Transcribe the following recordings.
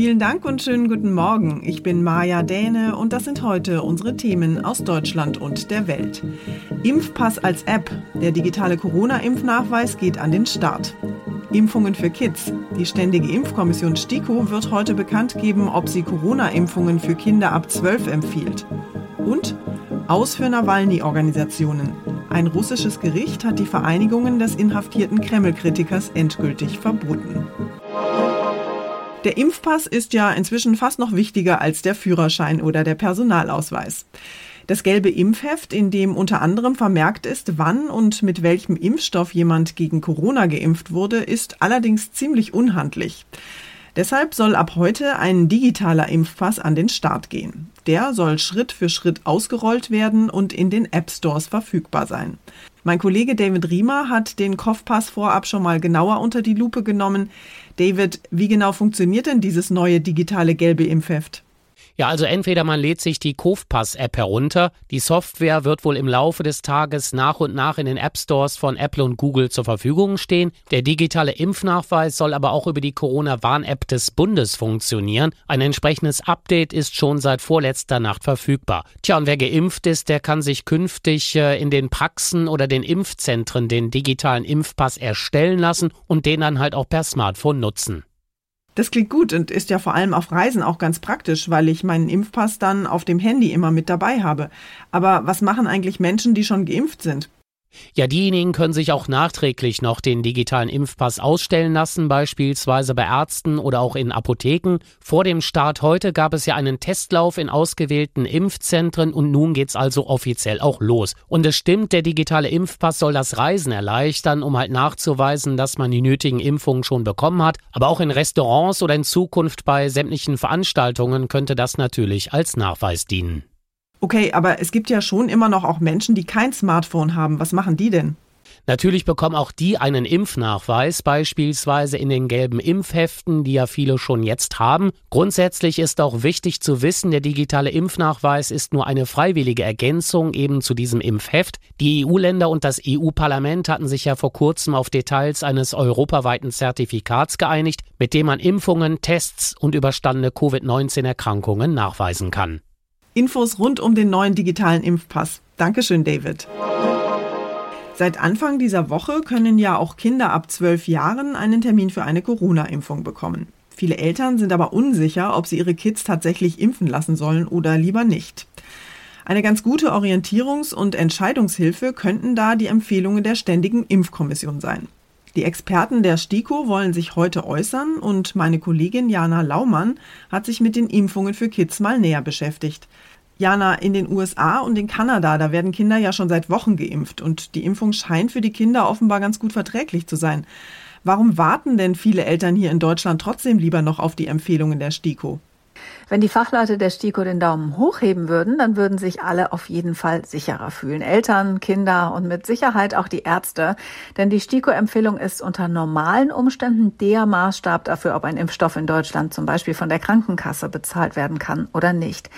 Vielen Dank und schönen guten Morgen. Ich bin Maja Däne und das sind heute unsere Themen aus Deutschland und der Welt. Impfpass als App. Der digitale Corona-Impfnachweis geht an den Start. Impfungen für Kids. Die Ständige Impfkommission STIKO wird heute bekannt geben, ob sie Corona-Impfungen für Kinder ab 12 empfiehlt. Und aus für Nawalny-Organisationen. Ein russisches Gericht hat die Vereinigungen des inhaftierten Kreml-Kritikers endgültig verboten. Der Impfpass ist ja inzwischen fast noch wichtiger als der Führerschein oder der Personalausweis. Das gelbe Impfheft, in dem unter anderem vermerkt ist, wann und mit welchem Impfstoff jemand gegen Corona geimpft wurde, ist allerdings ziemlich unhandlich. Deshalb soll ab heute ein digitaler Impfpass an den Start gehen. Der soll Schritt für Schritt ausgerollt werden und in den App Stores verfügbar sein. Mein Kollege David Riemer hat den Kopfpass vorab schon mal genauer unter die Lupe genommen. David, wie genau funktioniert denn dieses neue digitale gelbe Impfheft? Ja, also entweder man lädt sich die Kofpass-App herunter. Die Software wird wohl im Laufe des Tages nach und nach in den App Stores von Apple und Google zur Verfügung stehen. Der digitale Impfnachweis soll aber auch über die Corona-Warn-App des Bundes funktionieren. Ein entsprechendes Update ist schon seit vorletzter Nacht verfügbar. Tja, und wer geimpft ist, der kann sich künftig äh, in den Praxen oder den Impfzentren den digitalen Impfpass erstellen lassen und den dann halt auch per Smartphone nutzen. Das klingt gut und ist ja vor allem auf Reisen auch ganz praktisch, weil ich meinen Impfpass dann auf dem Handy immer mit dabei habe. Aber was machen eigentlich Menschen, die schon geimpft sind? Ja, diejenigen können sich auch nachträglich noch den digitalen Impfpass ausstellen lassen, beispielsweise bei Ärzten oder auch in Apotheken. Vor dem Start heute gab es ja einen Testlauf in ausgewählten Impfzentren und nun geht's also offiziell auch los. Und es stimmt, der digitale Impfpass soll das Reisen erleichtern, um halt nachzuweisen, dass man die nötigen Impfungen schon bekommen hat. Aber auch in Restaurants oder in Zukunft bei sämtlichen Veranstaltungen könnte das natürlich als Nachweis dienen. Okay, aber es gibt ja schon immer noch auch Menschen, die kein Smartphone haben. Was machen die denn? Natürlich bekommen auch die einen Impfnachweis, beispielsweise in den gelben Impfheften, die ja viele schon jetzt haben. Grundsätzlich ist auch wichtig zu wissen, der digitale Impfnachweis ist nur eine freiwillige Ergänzung eben zu diesem Impfheft. Die EU-Länder und das EU-Parlament hatten sich ja vor kurzem auf Details eines europaweiten Zertifikats geeinigt, mit dem man Impfungen, Tests und überstandene Covid-19-Erkrankungen nachweisen kann. Infos rund um den neuen digitalen Impfpass. Dankeschön, David. Seit Anfang dieser Woche können ja auch Kinder ab zwölf Jahren einen Termin für eine Corona-Impfung bekommen. Viele Eltern sind aber unsicher, ob sie ihre Kids tatsächlich impfen lassen sollen oder lieber nicht. Eine ganz gute Orientierungs- und Entscheidungshilfe könnten da die Empfehlungen der Ständigen Impfkommission sein. Die Experten der STIKO wollen sich heute äußern und meine Kollegin Jana Laumann hat sich mit den Impfungen für Kids mal näher beschäftigt. Jana, in den USA und in Kanada, da werden Kinder ja schon seit Wochen geimpft und die Impfung scheint für die Kinder offenbar ganz gut verträglich zu sein. Warum warten denn viele Eltern hier in Deutschland trotzdem lieber noch auf die Empfehlungen der STIKO? Wenn die Fachleute der STIKO den Daumen hochheben würden, dann würden sich alle auf jeden Fall sicherer fühlen. Eltern, Kinder und mit Sicherheit auch die Ärzte. Denn die STIKO-Empfehlung ist unter normalen Umständen der Maßstab dafür, ob ein Impfstoff in Deutschland zum Beispiel von der Krankenkasse bezahlt werden kann oder nicht.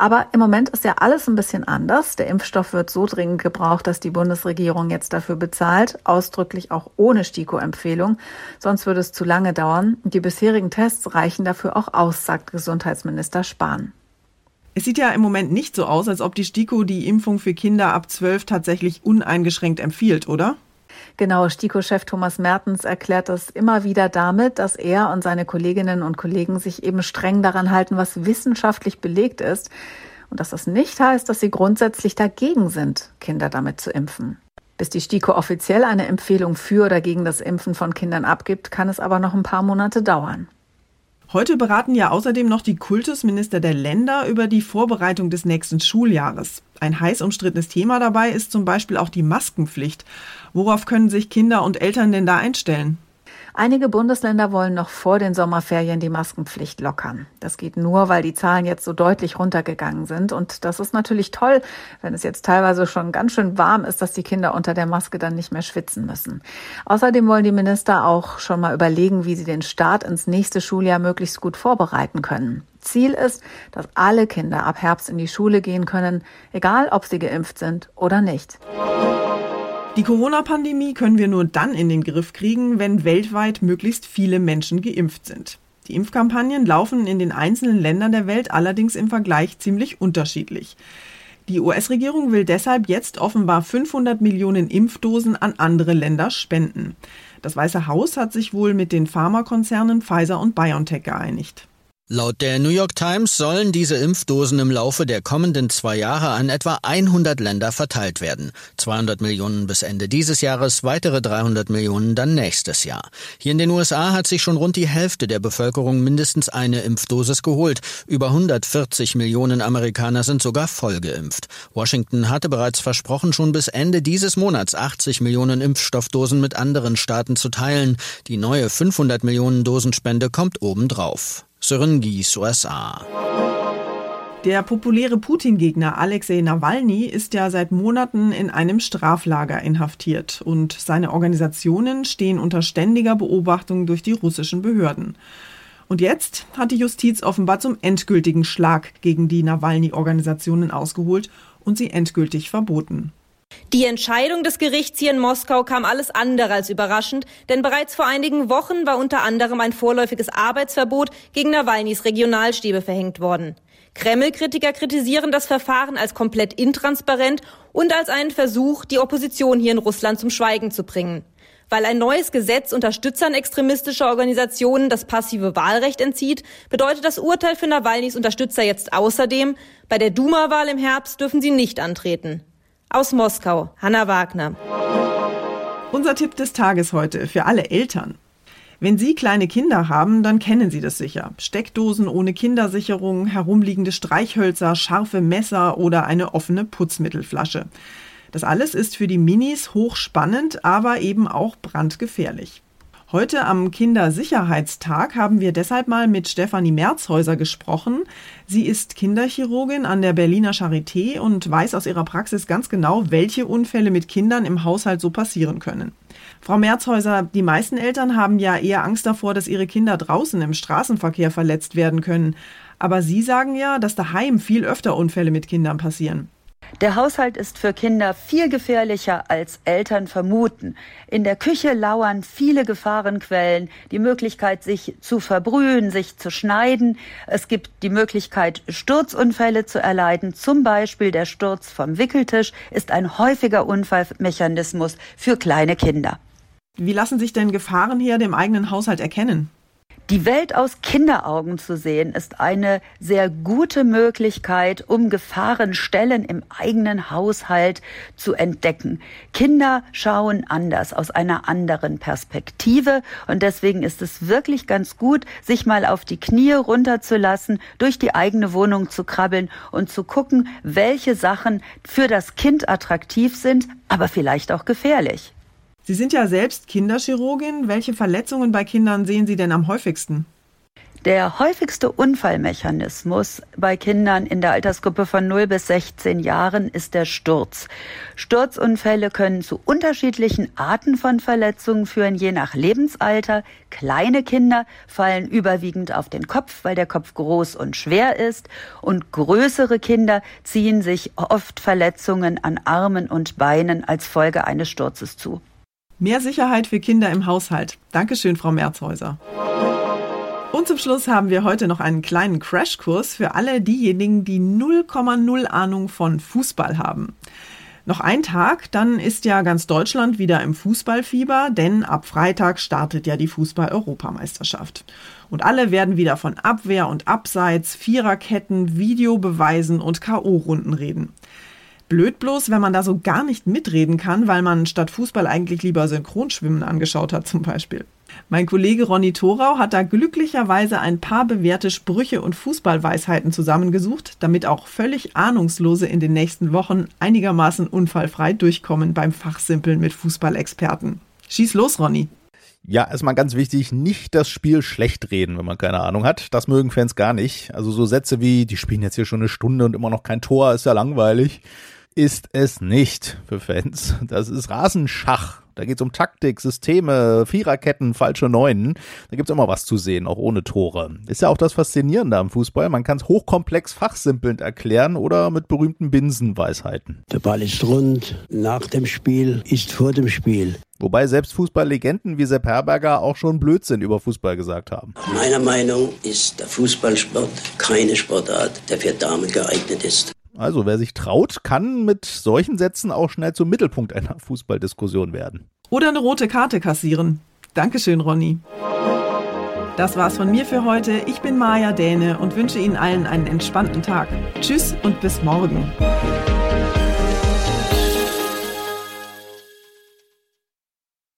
Aber im Moment ist ja alles ein bisschen anders. Der Impfstoff wird so dringend gebraucht, dass die Bundesregierung jetzt dafür bezahlt, ausdrücklich auch ohne STIKO-Empfehlung. Sonst würde es zu lange dauern. Die bisherigen Tests reichen dafür auch aus, sagt Gesundheitsminister Spahn. Es sieht ja im Moment nicht so aus, als ob die STIKO die Impfung für Kinder ab 12 tatsächlich uneingeschränkt empfiehlt, oder? Genau, STIKO-Chef Thomas Mertens erklärt das immer wieder damit, dass er und seine Kolleginnen und Kollegen sich eben streng daran halten, was wissenschaftlich belegt ist. Und dass das nicht heißt, dass sie grundsätzlich dagegen sind, Kinder damit zu impfen. Bis die STIKO offiziell eine Empfehlung für oder gegen das Impfen von Kindern abgibt, kann es aber noch ein paar Monate dauern. Heute beraten ja außerdem noch die Kultusminister der Länder über die Vorbereitung des nächsten Schuljahres. Ein heiß umstrittenes Thema dabei ist zum Beispiel auch die Maskenpflicht. Worauf können sich Kinder und Eltern denn da einstellen? Einige Bundesländer wollen noch vor den Sommerferien die Maskenpflicht lockern. Das geht nur, weil die Zahlen jetzt so deutlich runtergegangen sind. Und das ist natürlich toll, wenn es jetzt teilweise schon ganz schön warm ist, dass die Kinder unter der Maske dann nicht mehr schwitzen müssen. Außerdem wollen die Minister auch schon mal überlegen, wie sie den Start ins nächste Schuljahr möglichst gut vorbereiten können. Ziel ist, dass alle Kinder ab Herbst in die Schule gehen können, egal ob sie geimpft sind oder nicht. Die Corona-Pandemie können wir nur dann in den Griff kriegen, wenn weltweit möglichst viele Menschen geimpft sind. Die Impfkampagnen laufen in den einzelnen Ländern der Welt allerdings im Vergleich ziemlich unterschiedlich. Die US-Regierung will deshalb jetzt offenbar 500 Millionen Impfdosen an andere Länder spenden. Das Weiße Haus hat sich wohl mit den Pharmakonzernen Pfizer und BioNTech geeinigt. Laut der New York Times sollen diese Impfdosen im Laufe der kommenden zwei Jahre an etwa 100 Länder verteilt werden. 200 Millionen bis Ende dieses Jahres, weitere 300 Millionen dann nächstes Jahr. Hier in den USA hat sich schon rund die Hälfte der Bevölkerung mindestens eine Impfdosis geholt. Über 140 Millionen Amerikaner sind sogar voll geimpft. Washington hatte bereits versprochen, schon bis Ende dieses Monats 80 Millionen Impfstoffdosen mit anderen Staaten zu teilen. Die neue 500 Millionen Dosenspende kommt obendrauf. Sören Gies, USA. Der populäre Putin-Gegner Alexei Nawalny ist ja seit Monaten in einem Straflager inhaftiert und seine Organisationen stehen unter ständiger Beobachtung durch die russischen Behörden. Und jetzt hat die Justiz offenbar zum endgültigen Schlag gegen die Nawalny-Organisationen ausgeholt und sie endgültig verboten. Die Entscheidung des Gerichts hier in Moskau kam alles andere als überraschend, denn bereits vor einigen Wochen war unter anderem ein vorläufiges Arbeitsverbot gegen Nawalnys Regionalstäbe verhängt worden. Kreml-Kritiker kritisieren das Verfahren als komplett intransparent und als einen Versuch, die Opposition hier in Russland zum Schweigen zu bringen. Weil ein neues Gesetz Unterstützern extremistischer Organisationen das passive Wahlrecht entzieht, bedeutet das Urteil für Nawalnys Unterstützer jetzt außerdem, bei der Duma-Wahl im Herbst dürfen sie nicht antreten. Aus Moskau, Hanna Wagner. Unser Tipp des Tages heute für alle Eltern. Wenn Sie kleine Kinder haben, dann kennen Sie das sicher. Steckdosen ohne Kindersicherung, herumliegende Streichhölzer, scharfe Messer oder eine offene Putzmittelflasche. Das alles ist für die Minis hochspannend, aber eben auch brandgefährlich. Heute am Kindersicherheitstag haben wir deshalb mal mit Stefanie Merzhäuser gesprochen. Sie ist Kinderchirurgin an der Berliner Charité und weiß aus ihrer Praxis ganz genau, welche Unfälle mit Kindern im Haushalt so passieren können. Frau Merzhäuser, die meisten Eltern haben ja eher Angst davor, dass ihre Kinder draußen im Straßenverkehr verletzt werden können. Aber Sie sagen ja, dass daheim viel öfter Unfälle mit Kindern passieren. Der Haushalt ist für Kinder viel gefährlicher als Eltern vermuten. In der Küche lauern viele Gefahrenquellen, die Möglichkeit, sich zu verbrühen, sich zu schneiden. Es gibt die Möglichkeit, Sturzunfälle zu erleiden. Zum Beispiel der Sturz vom Wickeltisch ist ein häufiger Unfallmechanismus für kleine Kinder. Wie lassen sich denn Gefahrenherde im eigenen Haushalt erkennen? Die Welt aus Kinderaugen zu sehen, ist eine sehr gute Möglichkeit, um Gefahrenstellen im eigenen Haushalt zu entdecken. Kinder schauen anders, aus einer anderen Perspektive und deswegen ist es wirklich ganz gut, sich mal auf die Knie runterzulassen, durch die eigene Wohnung zu krabbeln und zu gucken, welche Sachen für das Kind attraktiv sind, aber vielleicht auch gefährlich. Sie sind ja selbst Kinderchirurgin. Welche Verletzungen bei Kindern sehen Sie denn am häufigsten? Der häufigste Unfallmechanismus bei Kindern in der Altersgruppe von 0 bis 16 Jahren ist der Sturz. Sturzunfälle können zu unterschiedlichen Arten von Verletzungen führen, je nach Lebensalter. Kleine Kinder fallen überwiegend auf den Kopf, weil der Kopf groß und schwer ist. Und größere Kinder ziehen sich oft Verletzungen an Armen und Beinen als Folge eines Sturzes zu. Mehr Sicherheit für Kinder im Haushalt. Dankeschön, Frau Merzhäuser. Und zum Schluss haben wir heute noch einen kleinen Crashkurs für alle diejenigen, die 0,0 Ahnung von Fußball haben. Noch ein Tag, dann ist ja ganz Deutschland wieder im Fußballfieber, denn ab Freitag startet ja die Fußball-Europameisterschaft. Und alle werden wieder von Abwehr und Abseits, Viererketten, Videobeweisen und K.O.-Runden reden. Blöd bloß, wenn man da so gar nicht mitreden kann, weil man statt Fußball eigentlich lieber Synchronschwimmen angeschaut hat zum Beispiel. Mein Kollege Ronny Thorau hat da glücklicherweise ein paar bewährte Sprüche und Fußballweisheiten zusammengesucht, damit auch völlig Ahnungslose in den nächsten Wochen einigermaßen unfallfrei durchkommen beim Fachsimpeln mit Fußballexperten. Schieß los, Ronny. Ja, erstmal ganz wichtig, nicht das Spiel schlecht reden, wenn man keine Ahnung hat. Das mögen Fans gar nicht. Also so Sätze wie, die spielen jetzt hier schon eine Stunde und immer noch kein Tor, ist ja langweilig ist es nicht für Fans. Das ist Rasenschach. Da geht es um Taktik, Systeme, Viererketten, falsche Neunen. Da gibt es immer was zu sehen, auch ohne Tore. Ist ja auch das Faszinierende am Fußball. Man kann es hochkomplex fachsimpelnd erklären oder mit berühmten Binsenweisheiten. Der Ball ist rund, nach dem Spiel ist vor dem Spiel. Wobei selbst Fußballlegenden wie Sepp Herberger auch schon Blödsinn über Fußball gesagt haben. Meiner Meinung ist der Fußballsport keine Sportart, der für Damen geeignet ist. Also wer sich traut, kann mit solchen Sätzen auch schnell zum Mittelpunkt einer Fußballdiskussion werden. Oder eine rote Karte kassieren. Dankeschön, Ronny. Das war's von mir für heute. Ich bin Maja Däne und wünsche Ihnen allen einen entspannten Tag. Tschüss und bis morgen.